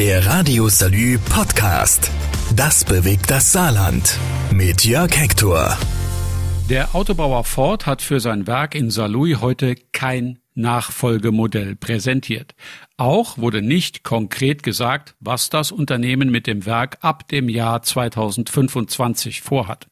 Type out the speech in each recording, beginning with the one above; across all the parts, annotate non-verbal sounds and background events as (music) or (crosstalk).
Der Radio Salü Podcast. Das bewegt das Saarland. Mit Jörg Hector. Der Autobauer Ford hat für sein Werk in Saarlouis heute kein Nachfolgemodell präsentiert. Auch wurde nicht konkret gesagt, was das Unternehmen mit dem Werk ab dem Jahr 2025 vorhat.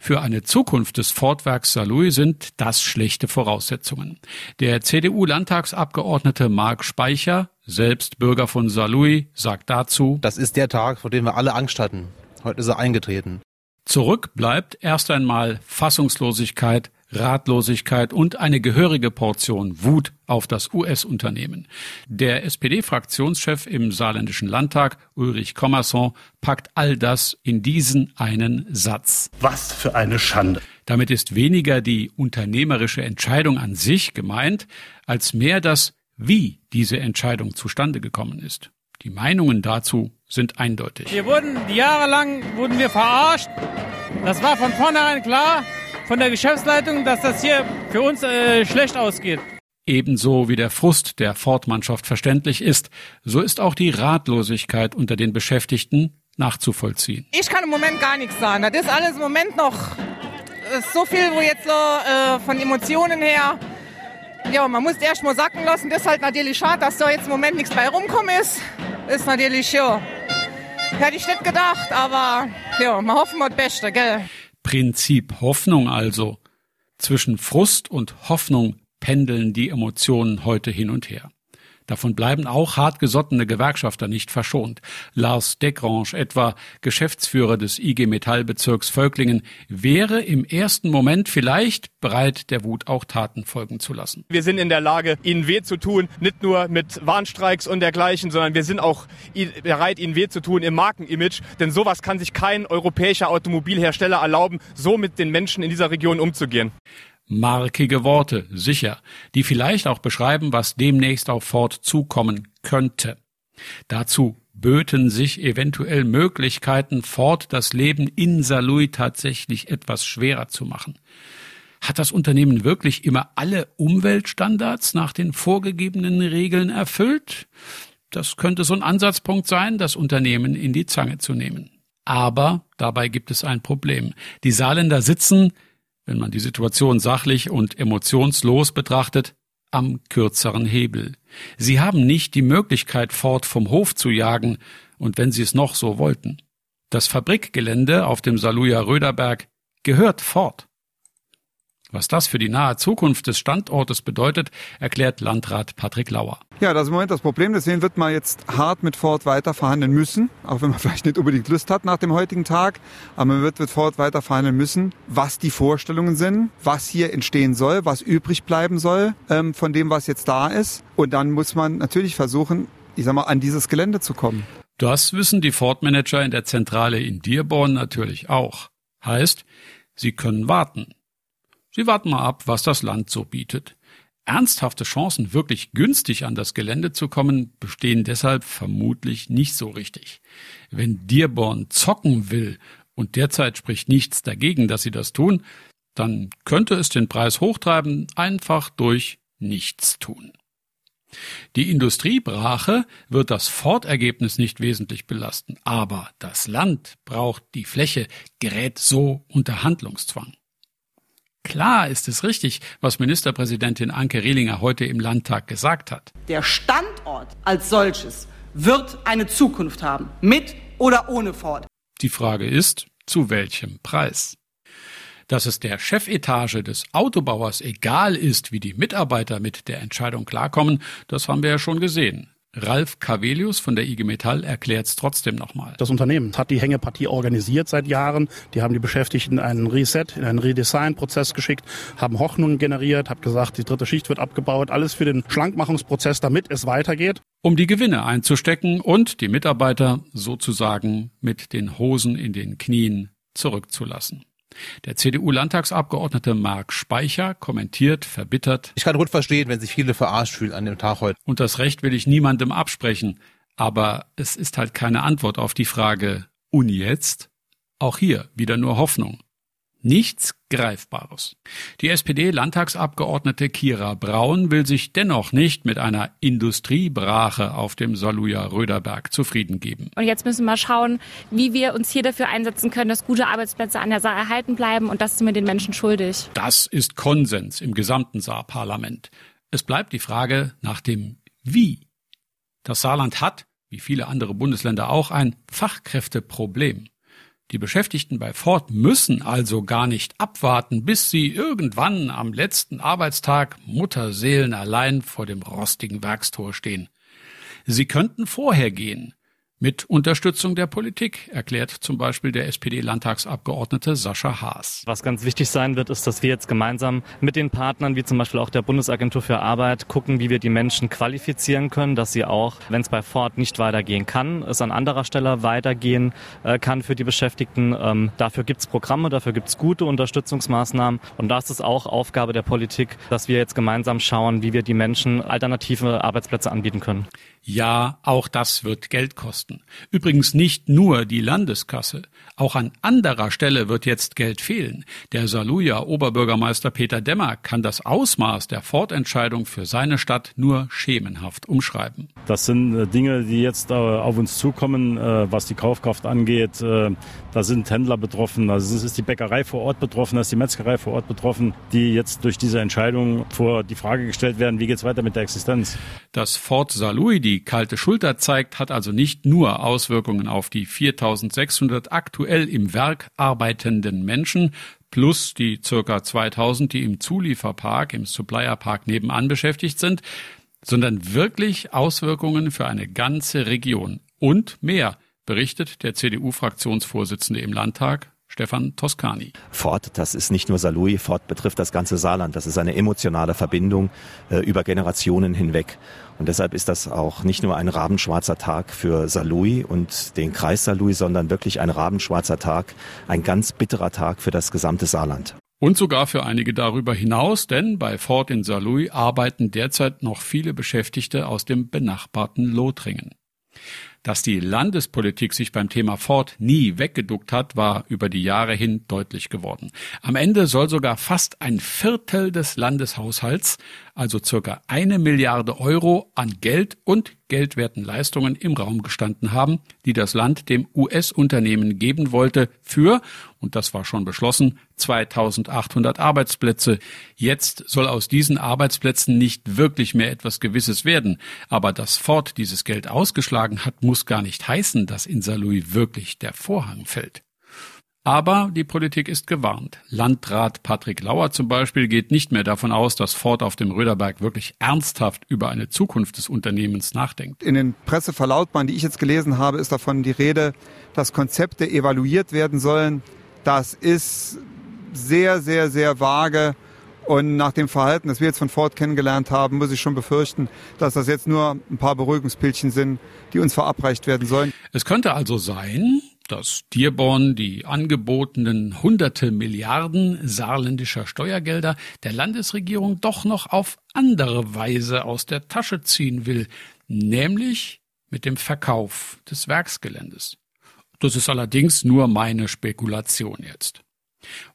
Für eine Zukunft des Ford-Werks Saarlouis sind das schlechte Voraussetzungen. Der CDU-Landtagsabgeordnete Marc Speicher, selbst Bürger von Saarlouis, sagt dazu, Das ist der Tag, vor dem wir alle Angst hatten. Heute ist er eingetreten. Zurück bleibt erst einmal Fassungslosigkeit, Ratlosigkeit und eine gehörige Portion Wut auf das US-Unternehmen. Der SPD-Fraktionschef im saarländischen Landtag, Ulrich Kommerson, packt all das in diesen einen Satz. Was für eine Schande. Damit ist weniger die unternehmerische Entscheidung an sich gemeint, als mehr das, wie diese Entscheidung zustande gekommen ist. Die Meinungen dazu sind eindeutig. Wir wurden jahrelang wurden wir verarscht. Das war von vornherein klar von der Geschäftsleitung, dass das hier für uns äh, schlecht ausgeht. Ebenso wie der Frust der Ford-Mannschaft verständlich ist, so ist auch die Ratlosigkeit unter den Beschäftigten nachzuvollziehen. Ich kann im Moment gar nichts sagen. Das ist alles im Moment noch ist so viel, wo jetzt so, äh, von Emotionen her. Ja, man muss erst mal sacken lassen. Das ist halt natürlich schade, dass da jetzt im Moment nichts bei rumkommen ist. Ist natürlich, ja. Hätte ich nicht gedacht, aber ja, wir hoffen mal das Beste, gell? Prinzip Hoffnung also. Zwischen Frust und Hoffnung pendeln die Emotionen heute hin und her. Davon bleiben auch hartgesottene Gewerkschafter nicht verschont. Lars Deckrange, etwa Geschäftsführer des IG Metallbezirks Völklingen, wäre im ersten Moment vielleicht bereit, der Wut auch Taten folgen zu lassen. Wir sind in der Lage, ihnen weh zu tun, nicht nur mit Warnstreiks und dergleichen, sondern wir sind auch bereit, ihnen weh zu tun im Markenimage. Denn sowas kann sich kein europäischer Automobilhersteller erlauben, so mit den Menschen in dieser Region umzugehen. Markige Worte, sicher, die vielleicht auch beschreiben, was demnächst auf Ford zukommen könnte. Dazu böten sich eventuell Möglichkeiten, Ford das Leben in Saarlouis tatsächlich etwas schwerer zu machen. Hat das Unternehmen wirklich immer alle Umweltstandards nach den vorgegebenen Regeln erfüllt? Das könnte so ein Ansatzpunkt sein, das Unternehmen in die Zange zu nehmen. Aber dabei gibt es ein Problem. Die Saarländer sitzen wenn man die Situation sachlich und emotionslos betrachtet, am kürzeren Hebel. Sie haben nicht die Möglichkeit, Ford vom Hof zu jagen, und wenn sie es noch so wollten. Das Fabrikgelände auf dem Saluja Röderberg gehört Ford. Was das für die nahe Zukunft des Standortes bedeutet, erklärt Landrat Patrick Lauer. Ja, das ist im Moment das Problem. Deswegen wird man jetzt hart mit Ford weiter verhandeln müssen, auch wenn man (laughs) vielleicht nicht unbedingt Lust hat nach dem heutigen Tag. Aber man wird mit Ford weiter verhandeln müssen, was die Vorstellungen sind, was hier entstehen soll, was übrig bleiben soll ähm, von dem, was jetzt da ist. Und dann muss man natürlich versuchen, ich sag mal, an dieses Gelände zu kommen. Das wissen die Ford-Manager in der Zentrale in Dearborn natürlich auch. Heißt, sie können warten. Sie warten mal ab, was das Land so bietet. Ernsthafte Chancen, wirklich günstig an das Gelände zu kommen, bestehen deshalb vermutlich nicht so richtig. Wenn Dearborn zocken will, und derzeit spricht nichts dagegen, dass sie das tun, dann könnte es den Preis hochtreiben, einfach durch nichts tun. Die Industriebrache wird das Fortergebnis nicht wesentlich belasten, aber das Land braucht die Fläche, gerät so unter Handlungszwang. Klar ist es richtig, was Ministerpräsidentin Anke Rehlinger heute im Landtag gesagt hat. Der Standort als solches wird eine Zukunft haben, mit oder ohne Ford. Die Frage ist, zu welchem Preis? Dass es der Chefetage des Autobauers egal ist, wie die Mitarbeiter mit der Entscheidung klarkommen, das haben wir ja schon gesehen. Ralf Cavelius von der IG Metall erklärt es trotzdem nochmal. Das Unternehmen hat die Hängepartie organisiert seit Jahren. Die haben die Beschäftigten in einen Reset, in einen Redesign-Prozess geschickt, haben Hoffnungen generiert, haben gesagt, die dritte Schicht wird abgebaut. Alles für den Schlankmachungsprozess, damit es weitergeht. Um die Gewinne einzustecken und die Mitarbeiter sozusagen mit den Hosen in den Knien zurückzulassen. Der CDU-Landtagsabgeordnete Marc Speicher kommentiert verbittert. Ich kann gut verstehen, wenn sich viele verarscht fühlen an dem Tag heute. Und das Recht will ich niemandem absprechen. Aber es ist halt keine Antwort auf die Frage, und jetzt? Auch hier wieder nur Hoffnung. Nichts Greifbares. Die SPD-Landtagsabgeordnete Kira Braun will sich dennoch nicht mit einer Industriebrache auf dem Saluja Röderberg zufrieden geben. Und jetzt müssen wir mal schauen, wie wir uns hier dafür einsetzen können, dass gute Arbeitsplätze an der Saar erhalten bleiben. Und das sind wir den Menschen schuldig. Das ist Konsens im gesamten Saarparlament. Es bleibt die Frage nach dem Wie. Das Saarland hat, wie viele andere Bundesländer auch, ein Fachkräfteproblem. Die Beschäftigten bei Ford müssen also gar nicht abwarten, bis sie irgendwann am letzten Arbeitstag Mutterseelen allein vor dem rostigen Werkstor stehen. Sie könnten vorher gehen, mit Unterstützung der Politik, erklärt zum Beispiel der SPD-Landtagsabgeordnete Sascha Haas. Was ganz wichtig sein wird, ist, dass wir jetzt gemeinsam mit den Partnern, wie zum Beispiel auch der Bundesagentur für Arbeit, gucken, wie wir die Menschen qualifizieren können, dass sie auch, wenn es bei Ford nicht weitergehen kann, es an anderer Stelle weitergehen äh, kann für die Beschäftigten. Ähm, dafür gibt es Programme, dafür gibt es gute Unterstützungsmaßnahmen. Und das ist auch Aufgabe der Politik, dass wir jetzt gemeinsam schauen, wie wir die Menschen alternative Arbeitsplätze anbieten können. Ja, auch das wird Geld kosten. Übrigens nicht nur die Landeskasse. Auch an anderer Stelle wird jetzt Geld fehlen. Der Saluja Oberbürgermeister Peter Demmer kann das Ausmaß der Fortentscheidung für seine Stadt nur schemenhaft umschreiben. Das sind äh, Dinge, die jetzt äh, auf uns zukommen, äh, was die Kaufkraft angeht. Da sind Händler betroffen, also es ist die Bäckerei vor Ort betroffen, da ist die Metzgerei vor Ort betroffen, die jetzt durch diese Entscheidung vor die Frage gestellt werden, wie geht es weiter mit der Existenz. Das Fort Salui die kalte Schulter zeigt, hat also nicht nur Auswirkungen auf die 4600 aktuell im Werk arbeitenden Menschen, plus die circa 2000, die im Zulieferpark, im Supplierpark nebenan beschäftigt sind, sondern wirklich Auswirkungen für eine ganze Region und mehr, berichtet der CDU-Fraktionsvorsitzende im Landtag, Stefan Toscani. Ford, das ist nicht nur Salui, Ford betrifft das ganze Saarland. Das ist eine emotionale Verbindung äh, über Generationen hinweg. Und deshalb ist das auch nicht nur ein rabenschwarzer Tag für Salui und den Kreis Salui, sondern wirklich ein rabenschwarzer Tag, ein ganz bitterer Tag für das gesamte Saarland. Und sogar für einige darüber hinaus, denn bei Ford in Saarlouis arbeiten derzeit noch viele Beschäftigte aus dem benachbarten Lothringen. Dass die Landespolitik sich beim Thema Ford nie weggeduckt hat, war über die Jahre hin deutlich geworden. Am Ende soll sogar fast ein Viertel des Landeshaushalts, also circa eine Milliarde Euro an Geld und geldwerten Leistungen im Raum gestanden haben, die das Land dem US-Unternehmen geben wollte für, und das war schon beschlossen, 2800 Arbeitsplätze. Jetzt soll aus diesen Arbeitsplätzen nicht wirklich mehr etwas Gewisses werden. Aber dass Ford dieses Geld ausgeschlagen hat, muss gar nicht heißen, dass in Saarlouis wirklich der Vorhang fällt. Aber die Politik ist gewarnt. Landrat Patrick Lauer zum Beispiel geht nicht mehr davon aus, dass Ford auf dem Röderberg wirklich ernsthaft über eine Zukunft des Unternehmens nachdenkt. In den Presseverlautbaren, die ich jetzt gelesen habe, ist davon die Rede, dass Konzepte evaluiert werden sollen. Das ist sehr, sehr, sehr vage. Und nach dem Verhalten, das wir jetzt von Ford kennengelernt haben, muss ich schon befürchten, dass das jetzt nur ein paar Beruhigungspilchen sind, die uns verabreicht werden sollen. Es könnte also sein, dass Dearborn die angebotenen hunderte Milliarden saarländischer Steuergelder der Landesregierung doch noch auf andere Weise aus der Tasche ziehen will, nämlich mit dem Verkauf des Werksgeländes. Das ist allerdings nur meine Spekulation jetzt.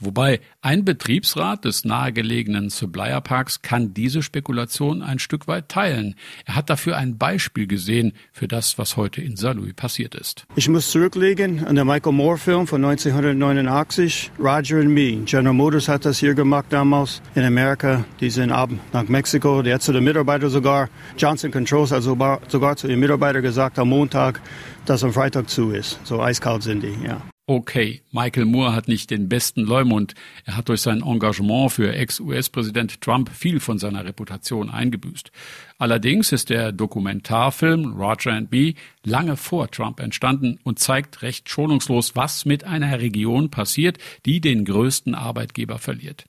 Wobei ein Betriebsrat des nahegelegenen Supplier Parks kann diese Spekulation ein Stück weit teilen. Er hat dafür ein Beispiel gesehen für das, was heute in Saarlouis passiert ist. Ich muss zurücklegen an den Michael Moore Film von 1989, Roger and Me. General Motors hat das hier gemacht damals in Amerika. Die sind ab nach Mexiko. Der hat zu den Mitarbeitern sogar, Johnson Controls hat sogar, sogar zu den Mitarbeitern gesagt am Montag, dass am Freitag zu ist. So eiskalt sind die, ja. Okay, Michael Moore hat nicht den besten Leumund. Er hat durch sein Engagement für Ex-US-Präsident Trump viel von seiner Reputation eingebüßt. Allerdings ist der Dokumentarfilm Roger and Me lange vor Trump entstanden und zeigt recht schonungslos, was mit einer Region passiert, die den größten Arbeitgeber verliert.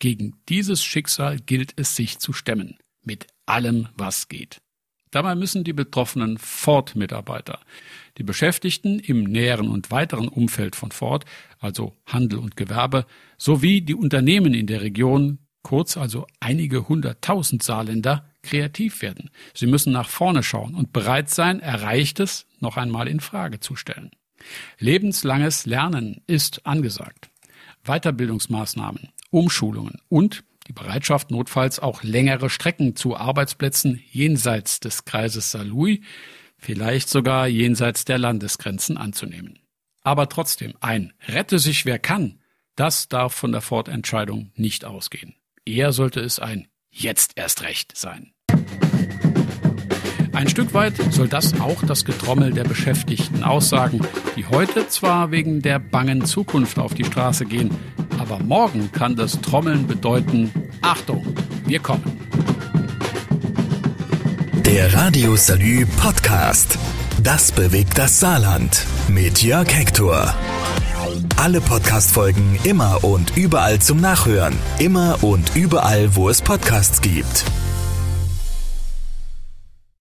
Gegen dieses Schicksal gilt es sich zu stemmen. Mit allem, was geht. Dabei müssen die betroffenen Ford-Mitarbeiter, die Beschäftigten im näheren und weiteren Umfeld von Ford, also Handel und Gewerbe, sowie die Unternehmen in der Region, kurz also einige hunderttausend Saarländer, kreativ werden. Sie müssen nach vorne schauen und bereit sein, Erreichtes noch einmal in Frage zu stellen. Lebenslanges Lernen ist angesagt. Weiterbildungsmaßnahmen, Umschulungen und die Bereitschaft, notfalls auch längere Strecken zu Arbeitsplätzen jenseits des Kreises Saarlouis, vielleicht sogar jenseits der Landesgrenzen anzunehmen. Aber trotzdem, ein Rette sich wer kann, das darf von der Ford-Entscheidung nicht ausgehen. Eher sollte es ein Jetzt erst recht sein. Ein Stück weit soll das auch das Getrommel der Beschäftigten aussagen, die heute zwar wegen der bangen Zukunft auf die Straße gehen, aber morgen kann das Trommeln bedeuten, Achtung, wir kommen. Der Radio Salü Podcast. Das bewegt das Saarland. Mit Jörg Hector. Alle Podcast-Folgen immer und überall zum Nachhören. Immer und überall, wo es Podcasts gibt.